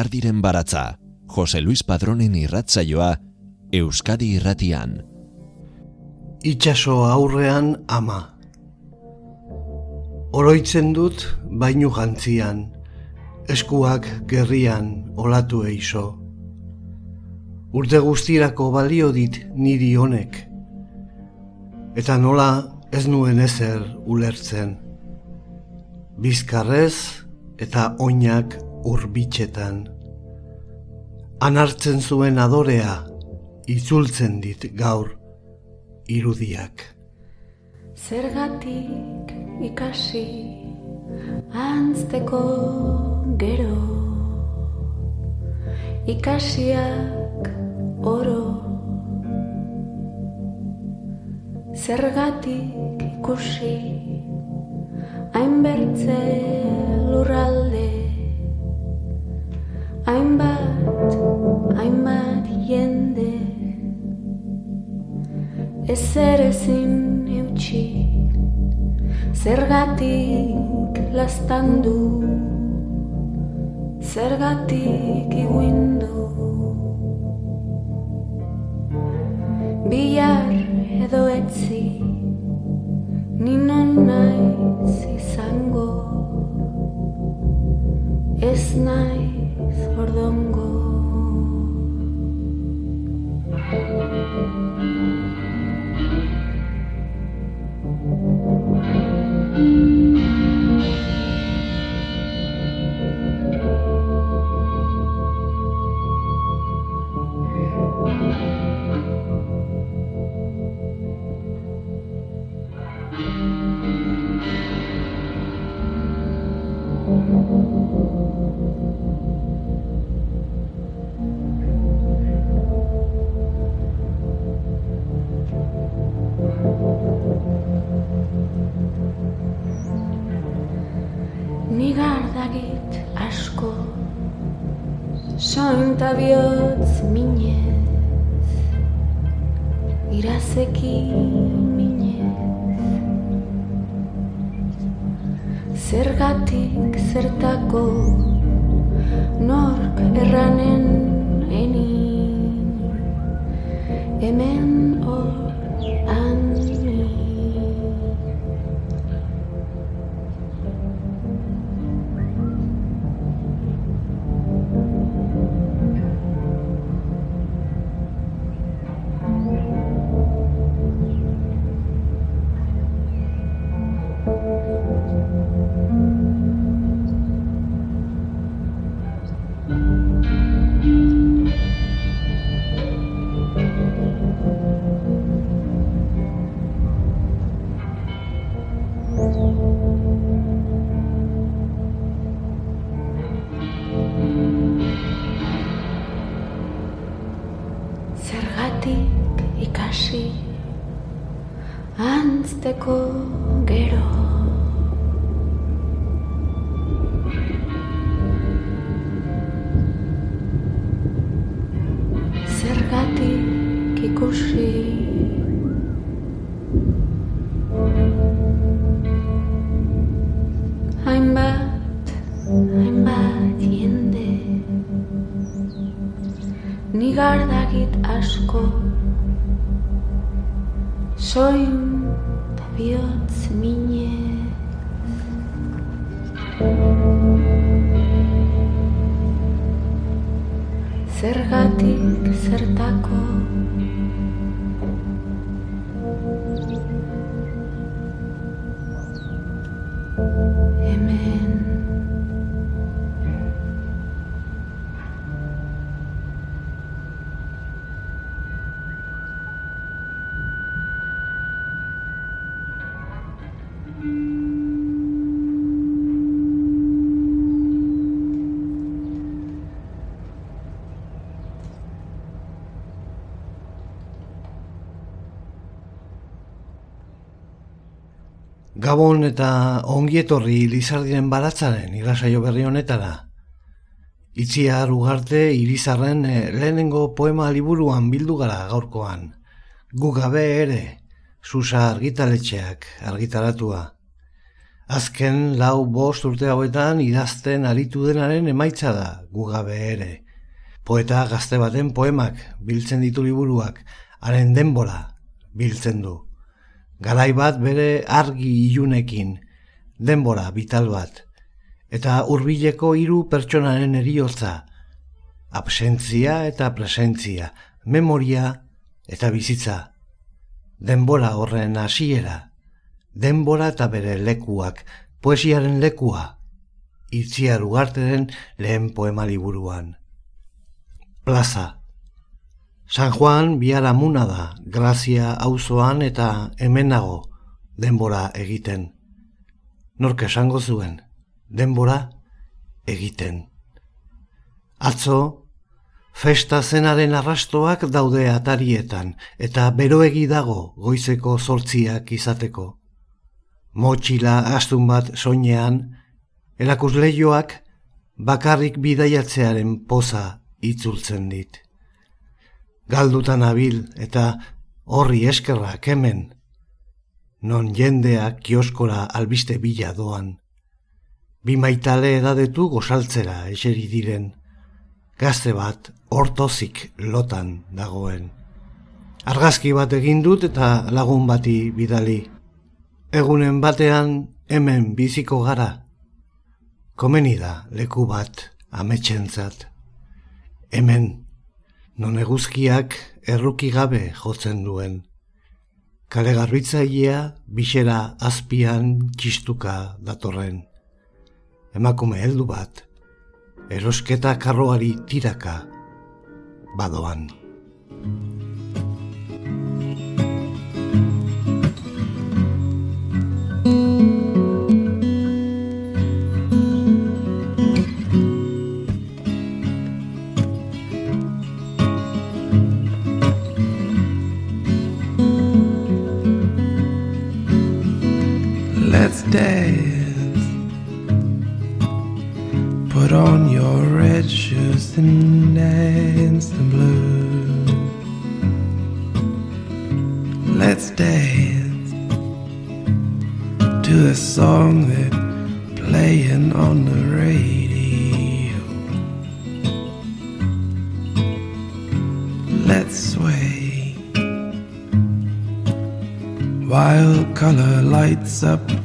Lizardiren baratza, Jose Luis Padronen irratzaioa, Euskadi irratian. Itxaso aurrean ama. Oroitzen dut bainu jantzian, eskuak gerrian olatu eizo. Urte guztirako balio dit niri honek, eta nola ez nuen ezer ulertzen. Bizkarrez eta oinak urbitxetan. Anartzen zuen adorea, itzultzen dit gaur irudiak. Zergatik ikasi antzteko gero. Ikasiak oro. Zergatik ikusi hainbertze lurralde hainbat, hainbat jende ezer ezin eutxi zergatik lastandu zergatik iguindu bihar edo etzi ninon naiz izango. Ez naiz Fordongo. Antzteko gero Zergatik ikusi Hainbat, hainbat jende. Nigar dagit asko. Soin da bihotz mine Zergatik zertako Gabon eta ongietorri Lizardiren baratzaren irasaio berri honetara. Itziar ugarte irizarren eh, lehenengo poema liburuan bildu gara gaurkoan. Gu gabe ere, susa argitaletxeak argitaratua. Azken lau bost urte hauetan idazten aritu denaren emaitza da gugabe ere. Poeta gazte baten poemak biltzen ditu liburuak, haren denbora biltzen du. Garai bat bere argi ilunekin, denbora vital bat. Eta hurbileko hiru pertsonaren eriotza, absentzia eta presentzia, memoria eta bizitza. Denbora horren hasiera, denbora eta bere lekuak, poesiaren lekua, itziar ugarteren lehen poema liburuan. Plaza. San Juan biharamuna da, grazia auzoan eta hemenago denbora egiten. Nork esango zuen, denbora egiten. Atzo, festa zenaren arrastoak daude atarietan eta beroegi dago goizeko zortziak izateko. Motxila astun bat soinean, erakusleioak bakarrik bidaiatzearen poza itzultzen dit galdutan abil eta horri eskerrak hemen, non jendeak kioskora albiste bila doan. Bi maitale edadetu gozaltzera eseri diren, gazte bat hortozik lotan dagoen. Argazki bat egin dut eta lagun bati bidali. Egunen batean hemen biziko gara. Komeni da leku bat ametxentzat. Hemen non eguzkiak erruki gabe jotzen duen. Kale garbitzailea bisera azpian txistuka datorren. Emakume heldu bat, erosketa karroari tiraka badoan. Up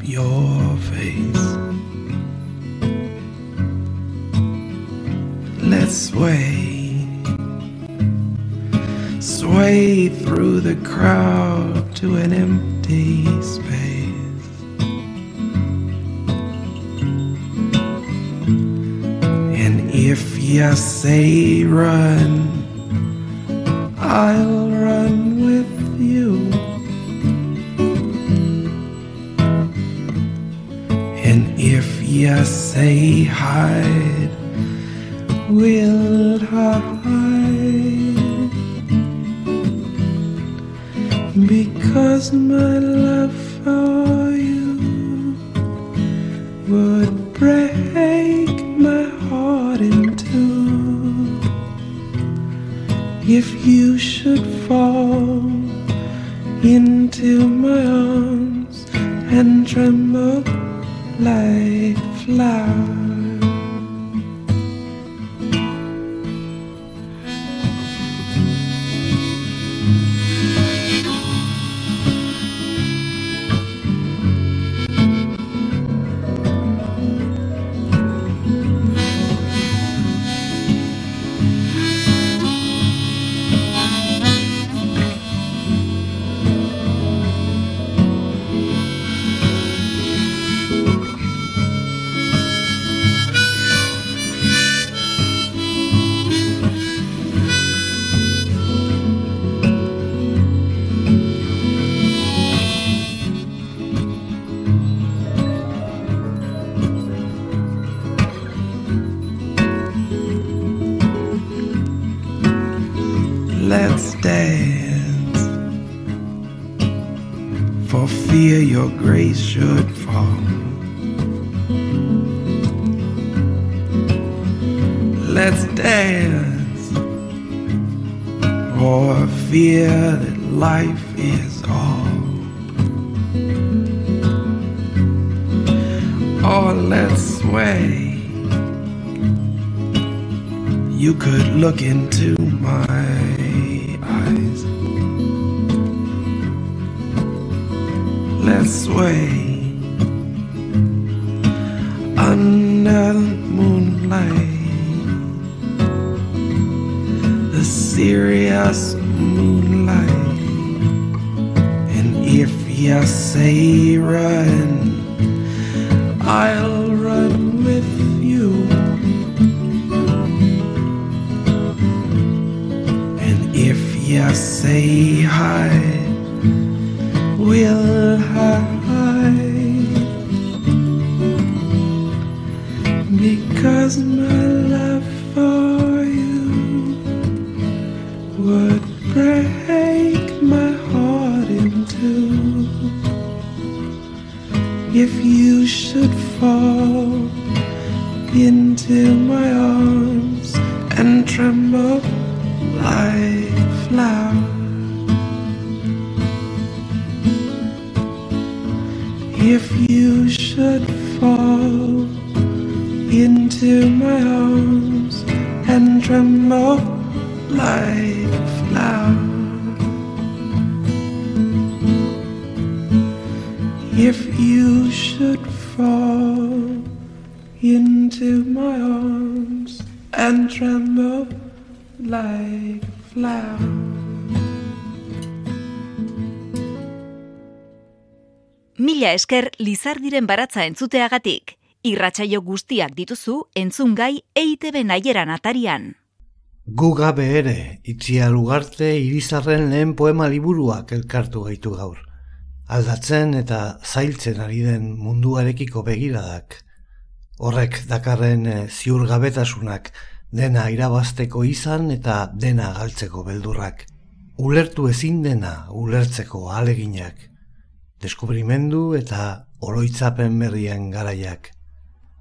you say hi. we'll hide. Because my love for you would break my heart in two if you should fall into my arms and tremble If you should fall into my arms and tremble like a flower. If you should fall into my arms and tremble like a flower. Mila esker Lizardiren baratza entzuteagatik. Irratsaio guztiak dituzu entzungai EITB naieran atarian. Gu gabe ere, itzia lugarte irizarren lehen poema liburuak elkartu gaitu gaur. Aldatzen eta zailtzen ari den munduarekiko begiradak. Horrek dakarren eh, ziurgabetasunak dena irabazteko izan eta dena galtzeko beldurrak. Ulertu ezin dena ulertzeko aleginak. Deskubrimendu eta oroitzapen berrien garaiak.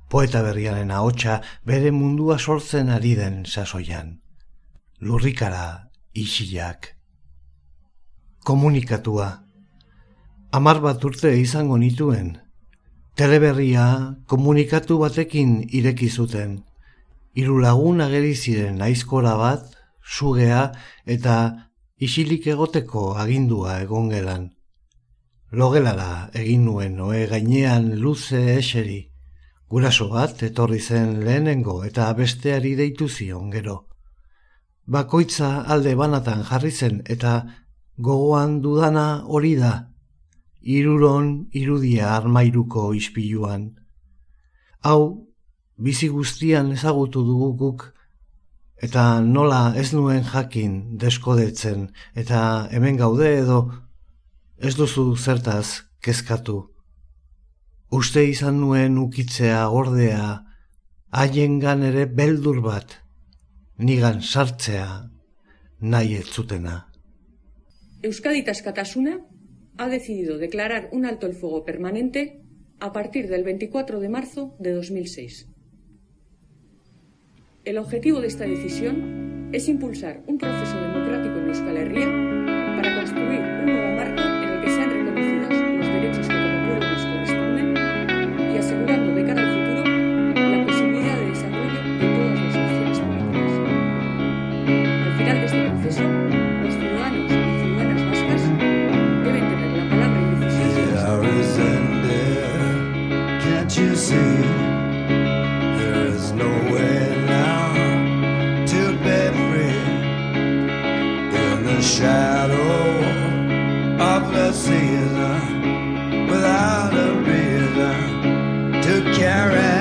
Poeta berriaren ahotsa bere mundua sortzen ari den sasoian. Lurrikara isilak. Komunikatua. Amar bat urte izango nituen. Teleberria komunikatu batekin ireki zuten. Hiru lagun ageri ziren aizkora bat, sugea eta isilik egoteko agindua egon gelan. Logelara egin nuen oe gainean luze eseri. Guraso bat etorri zen lehenengo eta besteari deitu zion gero. Bakoitza alde banatan jarri zen eta gogoan dudana hori da. Iruron irudia armairuko ispiluan. Hau, bizi guztian ezagutu dugu guk, eta nola ez nuen jakin deskodetzen, eta hemen gaude edo ez duzu zertaz kezkatu. Uste izan nuen ukitzea ordea, haiengan ere beldur bat, nigan sartzea nahi ez zutena. Euskadi Tascatasuna ha decidido declarar un alto el fuego permanente a partir del 24 de marzo de 2006. El objetivo de esta decisión es impulsar un proceso democrático en Euskal Herria season without a reason to carry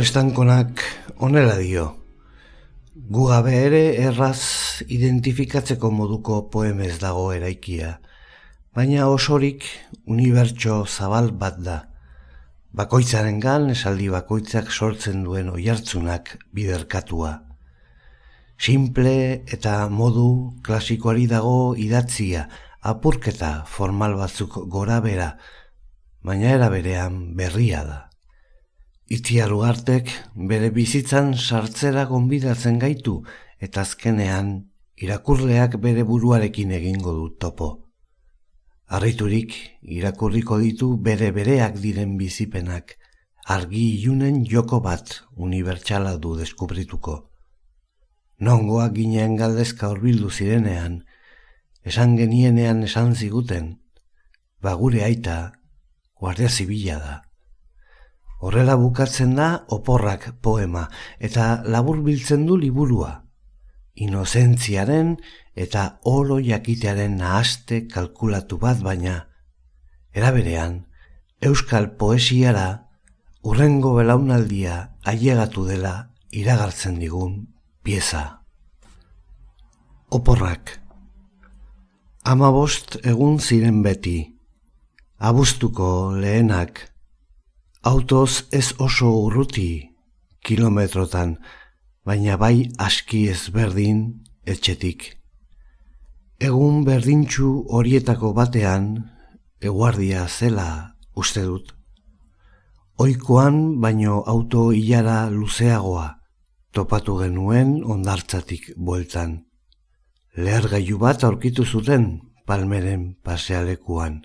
Estankonak onela dio. Gu gabe ere erraz identifikatzeko moduko poemez dago eraikia, baina osorik unibertso zabal bat da. Bakoitzarengan esaldi bakoitzak sortzen duen oihartzunak biderkatua. Simple eta modu klasikoari dago idatzia, apurketa formal batzuk gora bera, baina era berean berria da. Itziar ugartek bere bizitzan sartzera gonbidatzen gaitu eta azkenean irakurleak bere buruarekin egingo du topo. Arriturik irakurriko ditu bere bereak diren bizipenak, argi ilunen joko bat unibertsala du deskubrituko. Nongoak ginen galdezka horbildu zirenean, esan genienean esan ziguten, bagure aita, guardia zibila da. Horrela bukatzen da oporrak poema eta labur biltzen du liburua. Inozentziaren eta oro jakitearen nahaste kalkulatu bat baina, eraberean, euskal poesiara urrengo belaunaldia ailegatu dela iragartzen digun pieza. Oporrak Amabost egun ziren beti, abuztuko lehenak, Autoz ez oso urruti kilometrotan, baina bai aski ezberdin etxetik. Egun berdintxu horietako batean, eguardia zela uste dut. Oikoan baino auto ilara luzeagoa, topatu genuen ondartzatik bueltan. Lehergailu bat aurkitu zuten palmeren pasealekuan.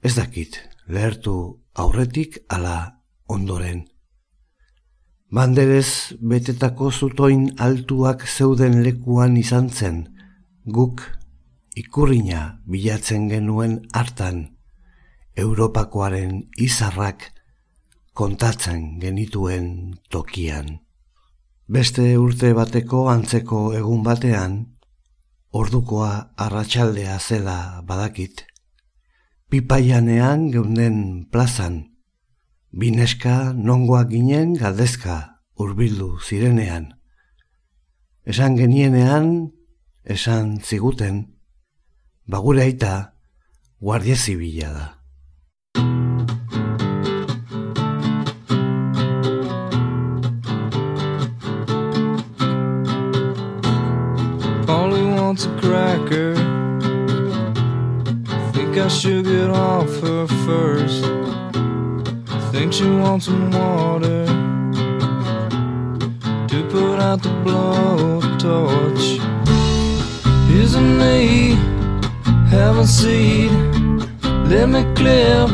Ez dakit, lehertu aurretik ala ondoren. Banderez betetako zutoin altuak zeuden lekuan izan zen, guk ikurrina bilatzen genuen hartan, Europakoaren izarrak kontatzen genituen tokian. Beste urte bateko antzeko egun batean, ordukoa arratsaldea zela badakit, pipaianean geunden plazan, bineska nongoak ginen galdezka hurbildu zirenean. Esan genienean, esan ziguten, bagure aita guardia zibila da. Only wants a cracker. I should get off her first. Think she wants some water to put out the blowtorch. Isn't me having seed? Let me clip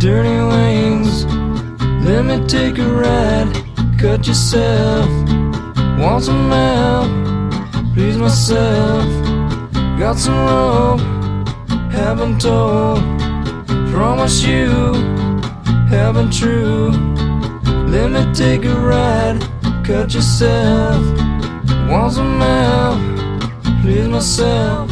dirty wings. Let me take a ride. Cut yourself. Want some help? Please myself. Got some rope. Haven't told. Promise you. Haven't true. Let me take a ride. Cut yourself. Once a help? Please myself.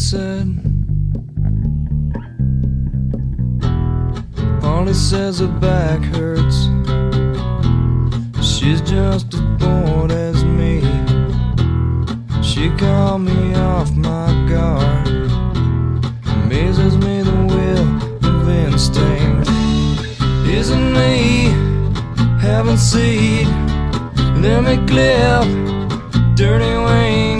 Said. Um, Polly says her back hurts. She's just as bored as me. She called me off my guard. Amazes me the will of instinct. Isn't me having seed? Let me clip dirty wings.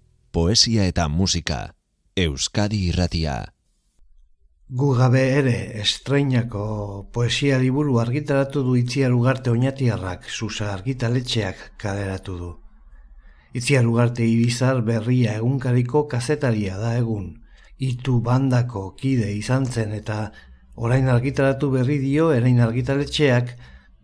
poesia eta musika, Euskadi irratia. Gu gabe ere estreinako poesia liburu argitaratu du Itziar Ugarte oinatiarrak susa argitaletxeak kaleratu du. Itziar Ugarte Irizar berria egunkariko kazetaria da egun. Itu bandako kide izan zen eta orain argitaratu berri dio erain argitaletxeak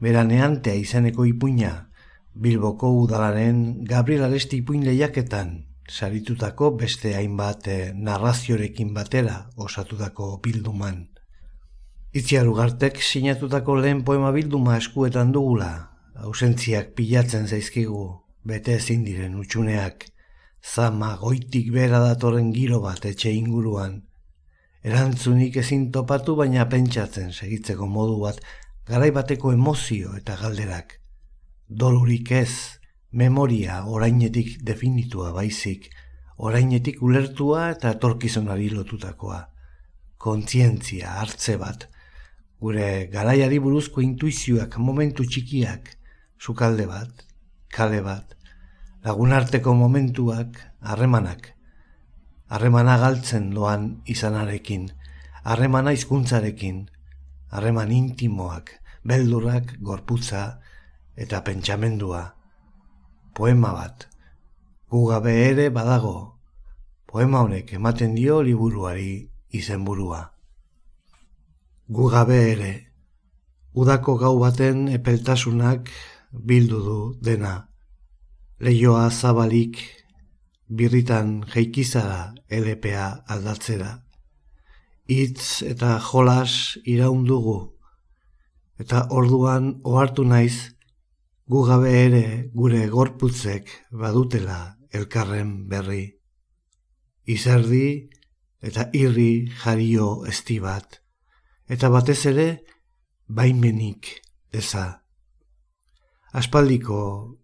beraneantea izeneko ipuina. Bilboko udalaren Gabriel Aresti ipuin lehiaketan saritutako beste hainbat eh, narraziorekin batera osatutako bilduman. Itziar Ugartek sinatutako lehen poema bilduma eskuetan dugula, ausentziak pilatzen zaizkigu, bete ezin diren utxuneak, zama goitik bera datorren giro bat etxe inguruan. Erantzunik ezin topatu baina pentsatzen segitzeko modu bat, garai bateko emozio eta galderak. Dolurik ez, memoria orainetik definitua baizik, orainetik ulertua eta etorkizunari lotutakoa. Kontzientzia hartze bat, gure garaiari buruzko intuizioak momentu txikiak, sukalde bat, kale bat, lagunarteko momentuak, harremanak, harremana galtzen doan izanarekin, harremana hizkuntzarekin, harreman intimoak, beldurrak, gorputza eta pentsamendua. Poema bat, gu gabe ere badago, poema honek ematen dio liburuari izenburua. Gu gabe ere, udako gau baten epeltasunak bildu du dena. Leioa zabalik, birritan jeikizara LPA aldatzera. Itz eta jolas iraundugu, eta orduan ohartu naiz, gu gabe ere gure gorputzek badutela elkarren berri. Izerdi eta irri jario esti bat, eta batez ere baimenik eza. Aspaldiko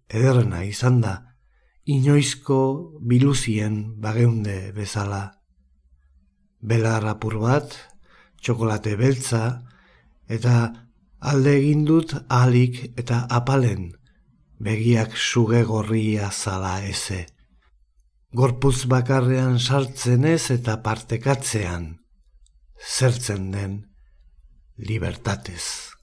ederrena izan da, inoizko biluzien bageunde bezala. Belar apur bat, txokolate beltza, eta Alde egin dut alik eta apalen, begiak suge gorria zala eze. Gorpuz bakarrean sartzen ez eta partekatzean, zertzen den libertatez.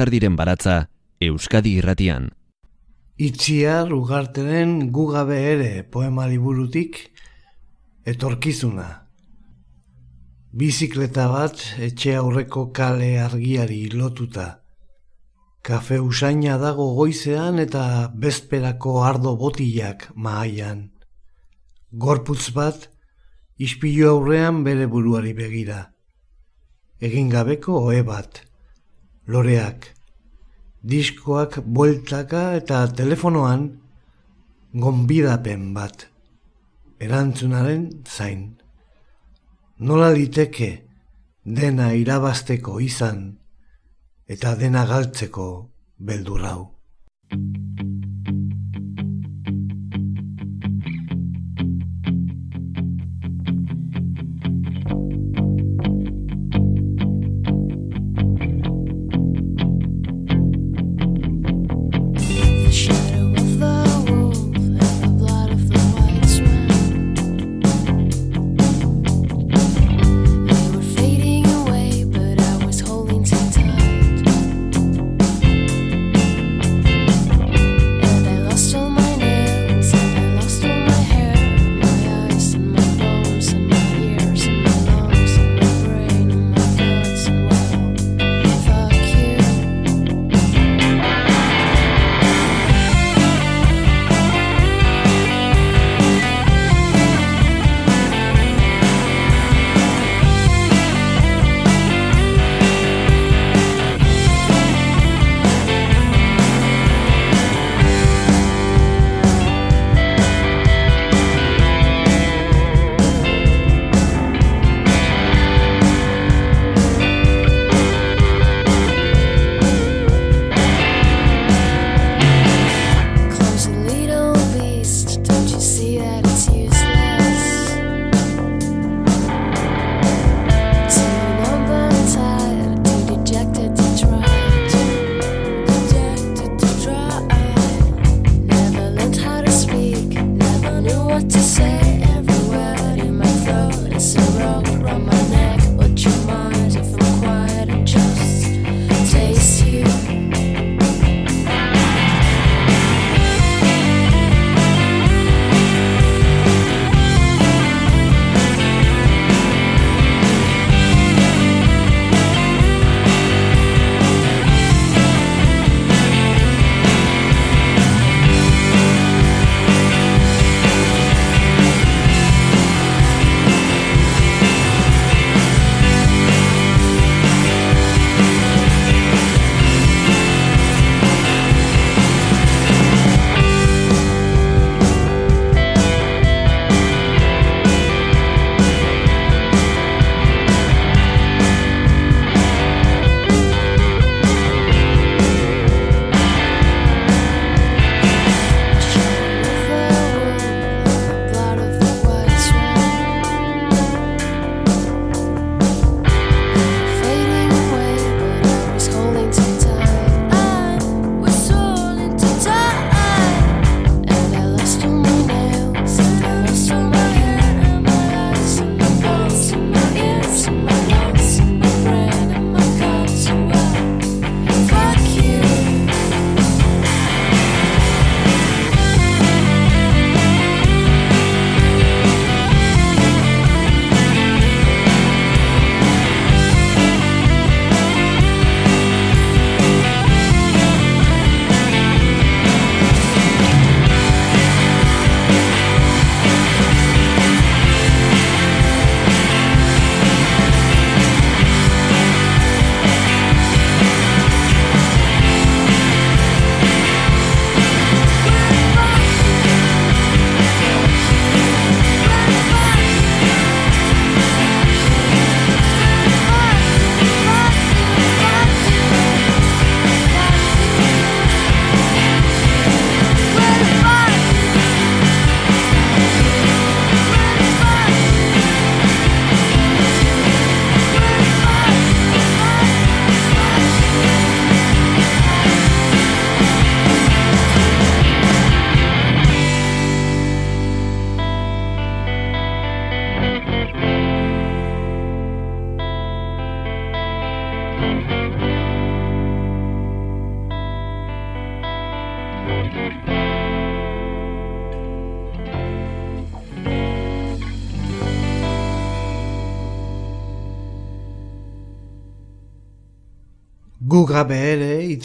Lizardiren baratza Euskadi irratian. Itziar ugarteren gugabe ere poema liburutik etorkizuna. Bizikleta bat etxe aurreko kale argiari lotuta. Kafe usaina dago goizean eta bezperako ardo botilak mahaian. Gorputz bat ispilu aurrean bere buruari begira. Egin gabeko ohe bat. Loreak. Diskoak bueltaka eta telefonoan gonbidapen bat. Erantzunaren zain. Nola liteke dena irabasteko izan eta dena galtzeko beldurrau.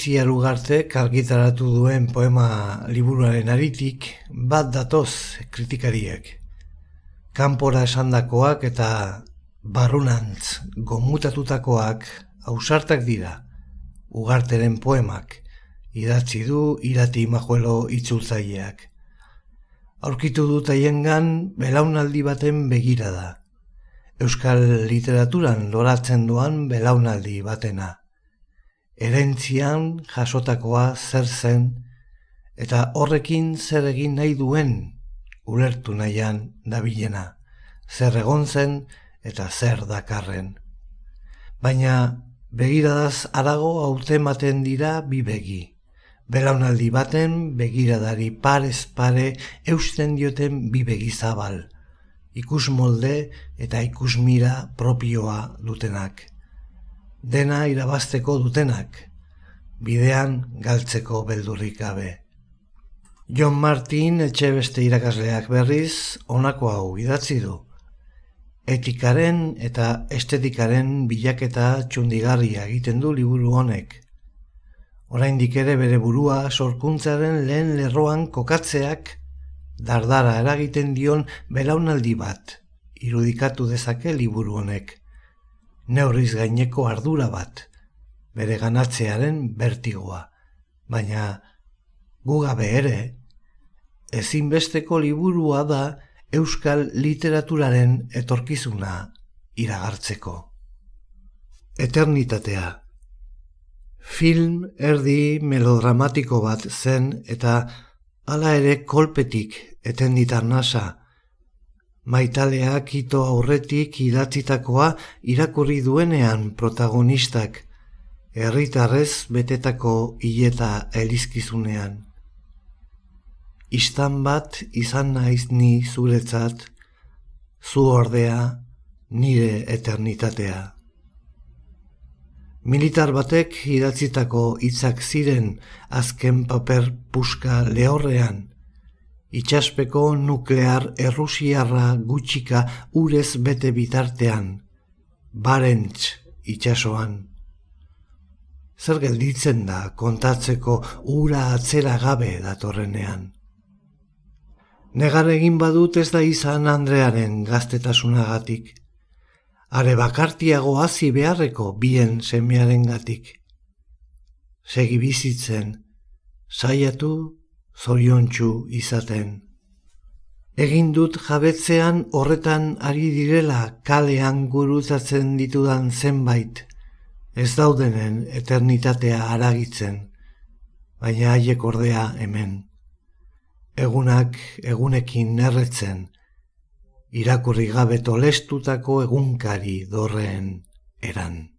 Itziar ugartek argitaratu duen poema liburuaren aritik bat datoz kritikariek. Kanpora esandakoak eta barrunantz gomutatutakoak ausartak dira. Ugarteren poemak idatzi du irati majuelo itzultzaileak. Aurkitu dut haiengan belaunaldi baten begira da. Euskal literaturan loratzen duan belaunaldi batena erentzian jasotakoa zer zen eta horrekin zer egin nahi duen ulertu nahian dabilena, zer egon zen eta zer dakarren. Baina begiradaz arago hautematen dira bi begi. Belaunaldi baten begiradari parez pare eusten dioten bi begi zabal. Ikus molde eta ikus mira propioa dutenak dena irabazteko dutenak, bidean galtzeko beldurrik gabe. John Martin etxe beste irakasleak berriz honako hau idatzi du. Etikaren eta estetikaren bilaketa txundigarria egiten du liburu honek. Oraindik ere bere burua sorkuntzaren lehen lerroan kokatzeak dardara eragiten dion belaunaldi bat irudikatu dezake liburu honek neurriz gaineko ardura bat, bere ganatzearen bertigoa, baina gugabe ere, ezinbesteko liburua da euskal literaturaren etorkizuna iragartzeko. Eternitatea. Film erdi melodramatiko bat zen eta hala ere kolpetik etenditar nasa, maitaleak ito aurretik idatzitakoa irakurri duenean protagonistak, herritarrez betetako hileta elizkizunean. Istan bat izan naiz ni zuretzat, zu ordea nire eternitatea. Militar batek idatzitako hitzak ziren azken paper puska lehorrean, itxaspeko nuklear errusiarra gutxika urez bete bitartean, barentz itxasoan. Zer gelditzen da kontatzeko ura atzera gabe datorrenean. Negar egin badut ez da izan Andrearen gaztetasunagatik. Are bakartiago hasi beharreko bien semearen gatik. Segi bizitzen, saiatu zoriontsu izaten. Egin dut jabetzean horretan ari direla kalean gurutzatzen ditudan zenbait, ez daudenen eternitatea aragitzen, baina haiek ordea hemen. Egunak egunekin erretzen, irakurri gabe tolestutako egunkari dorreen eran.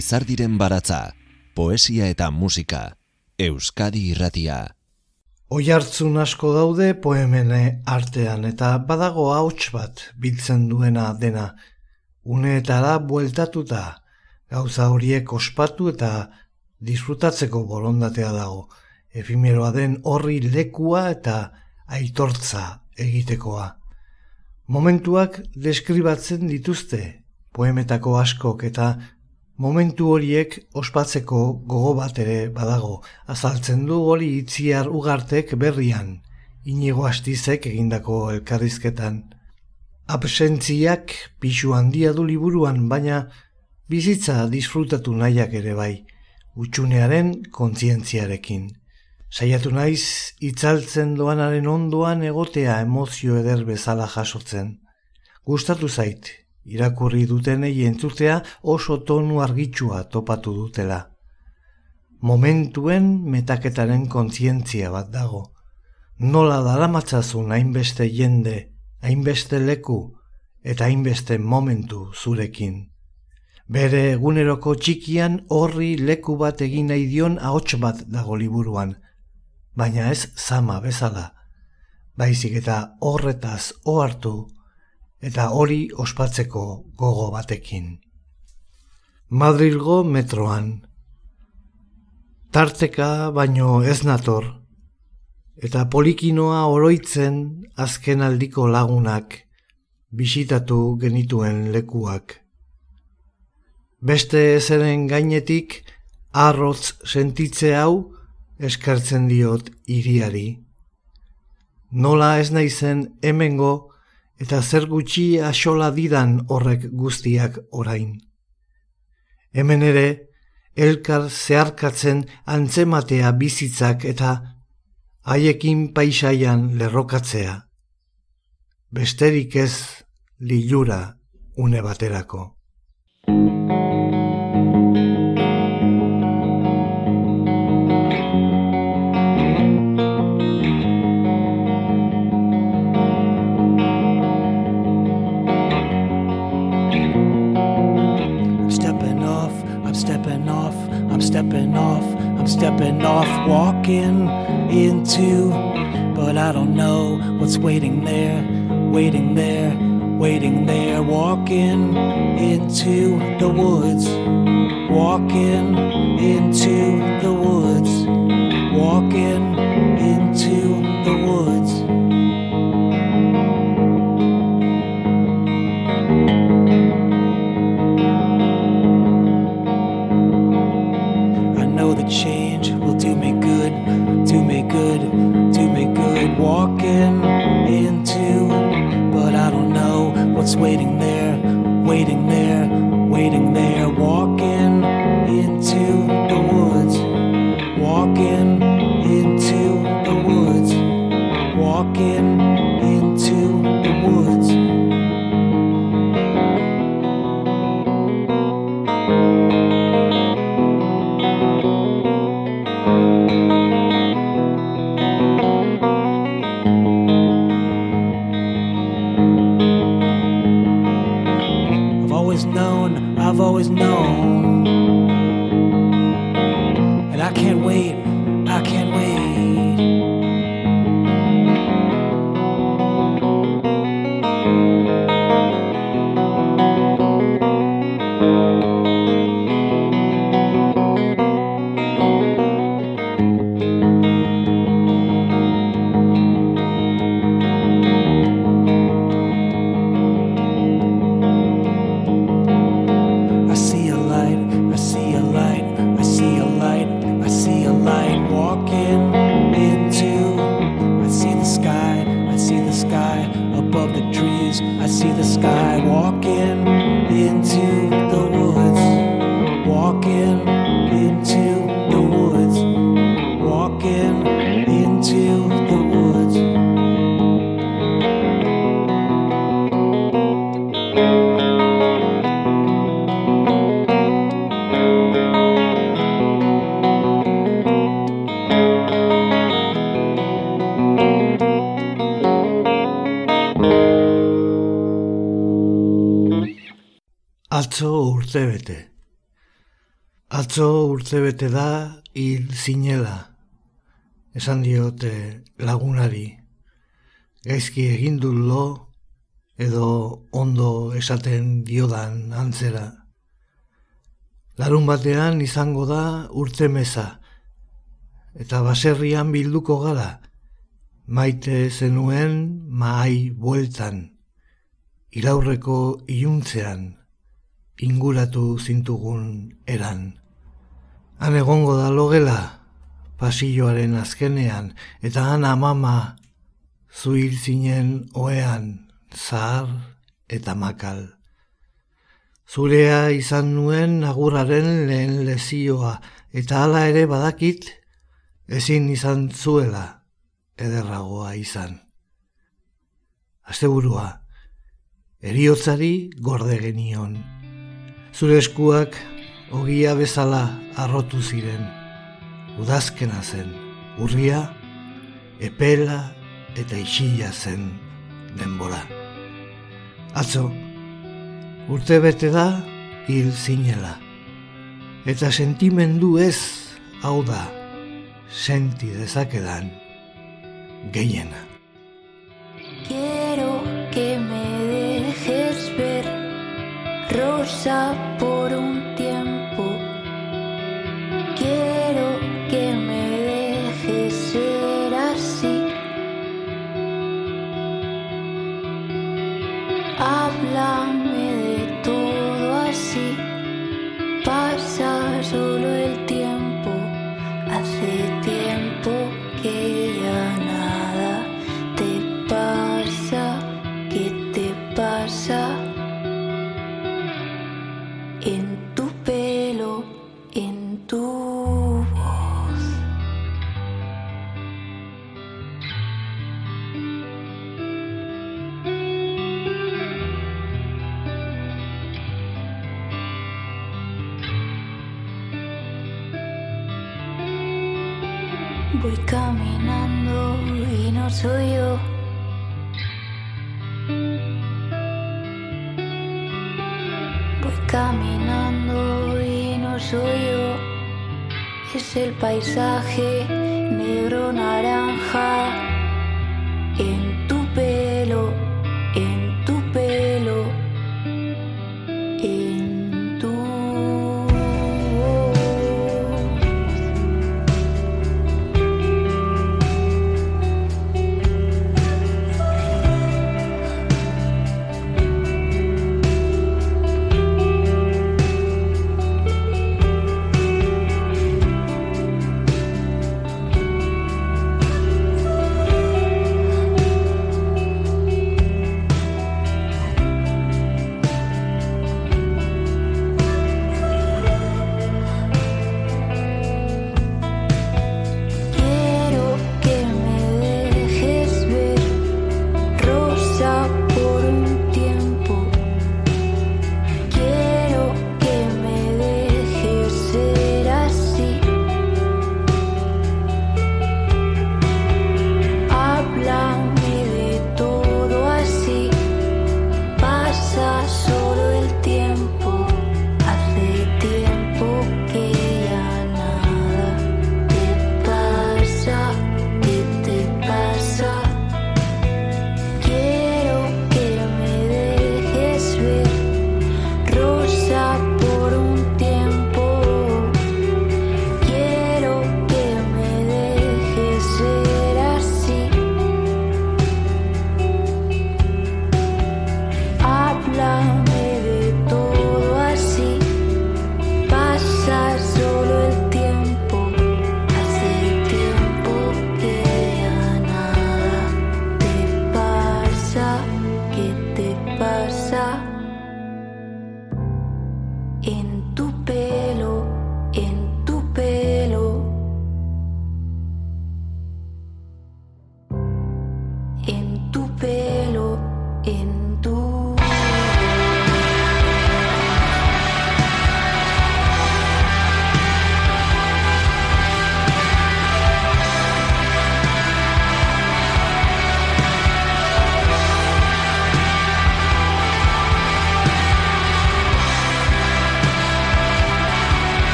Lizardiren baratza, poesia eta musika, Euskadi irratia. Oihartzun asko daude poemene artean eta badago hauts bat biltzen duena dena. Uneetara bueltatuta gauza horiek ospatu eta disfrutatzeko borondatea dago. Efimeroa den horri lekua eta aitortza egitekoa. Momentuak deskribatzen dituzte poemetako askok eta momentu horiek ospatzeko gogo bat ere badago. Azaltzen du hori itziar ugartek berrian, inigo astizek egindako elkarrizketan. Absentziak pixu handia du liburuan, baina bizitza disfrutatu nahiak ere bai, utxunearen kontzientziarekin. Saiatu naiz itzaltzen doanaren ondoan egotea emozio eder bezala jasotzen. Gustatu zait, irakurri dutenei entzutea oso tonu argitsua topatu dutela. Momentuen metaketaren kontzientzia bat dago. Nola daramatzazun hainbeste jende, hainbeste leku eta hainbeste momentu zurekin. Bere eguneroko txikian horri leku bat egin nahi dion ahots bat dago liburuan, baina ez zama bezala. Baizik eta horretaz ohartu eta hori ospatzeko gogo batekin. Madrilgo metroan. Tarteka baino ez nator, eta polikinoa oroitzen azken aldiko lagunak bisitatu genituen lekuak. Beste ezeren gainetik arrotz sentitze hau eskertzen diot iriari. Nola ez naizen hemengo eta zer gutxi asola didan horrek guztiak orain. Hemen ere, elkar zeharkatzen antzematea bizitzak eta haiekin paisaian lerrokatzea. Besterik ez lilura une baterako. Stepping off, walking into, but I don't know what's waiting there, waiting there, waiting there, walking into the woods, walking into the woods, walking urtebete da hil zinela, esan diote lagunari. Gaizki egin lo, edo ondo esaten diodan antzera. Larun batean izango da urte meza, eta baserrian bilduko gara, maite zenuen mahai bueltan, iraurreko iluntzean, inguratu zintugun eran. Han egongo da logela, pasilloaren azkenean, eta han amama zuhil zinen oean, zahar eta makal. Zurea izan nuen agurraren lehen lezioa, eta hala ere badakit, ezin izan zuela ederragoa izan. Asteburua, eriotzari gorde genion. Zure eskuak ogia bezala arrotu ziren. Udazkena zen, urria, epela eta isila zen denbora. Atzo, urte bete da hil zinela. Eta sentimendu ez hau da, senti dezakedan gehiena. Quiero que me dejes ver, rosa por un paisaje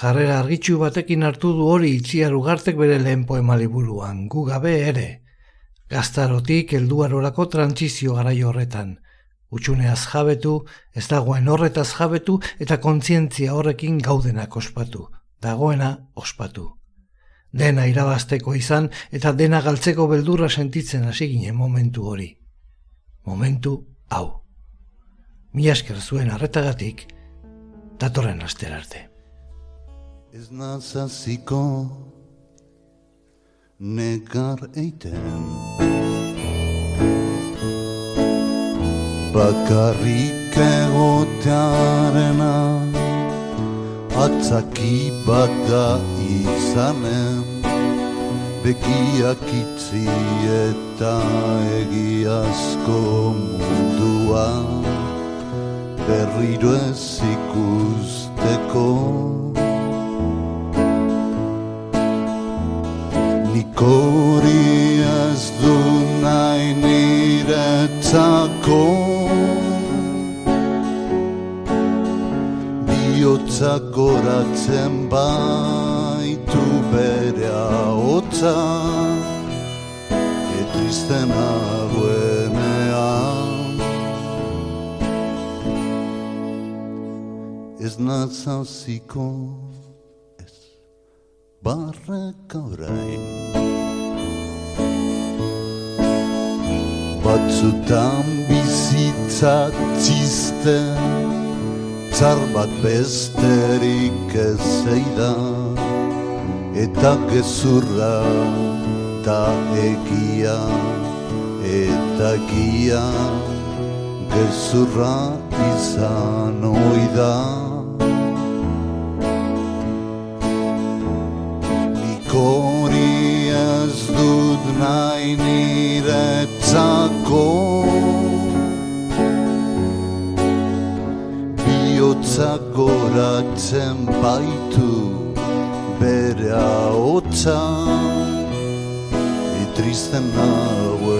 jarrera argitxu batekin hartu du hori itziar ugartek bere lehen poema liburuan, gu gabe ere. Gaztarotik helduarorako trantzizio garai horretan. Utsuneaz jabetu, ez dagoen horretaz jabetu eta kontzientzia horrekin gaudenak ospatu. Dagoena ospatu. Dena irabazteko izan eta dena galtzeko beldurra sentitzen hasi ginen momentu hori. Momentu hau. Mi esker zuen arretagatik, datorren astera arte. Ez nazaziko negar eiten Bakarrik egotearena Atzaki bat da izanen Begiak itzi eta egiazko mundua Berriro ez ikusteko Ez nazauziko ez barreka orain Batzutan bizitza txiste Zar bat besterik ez eida Eta gezurra ta egia Eta egia gezurra izan oida hori ez dut nahi niretzako Bihotzak goratzen baitu bere ahotza Etristen nagoenean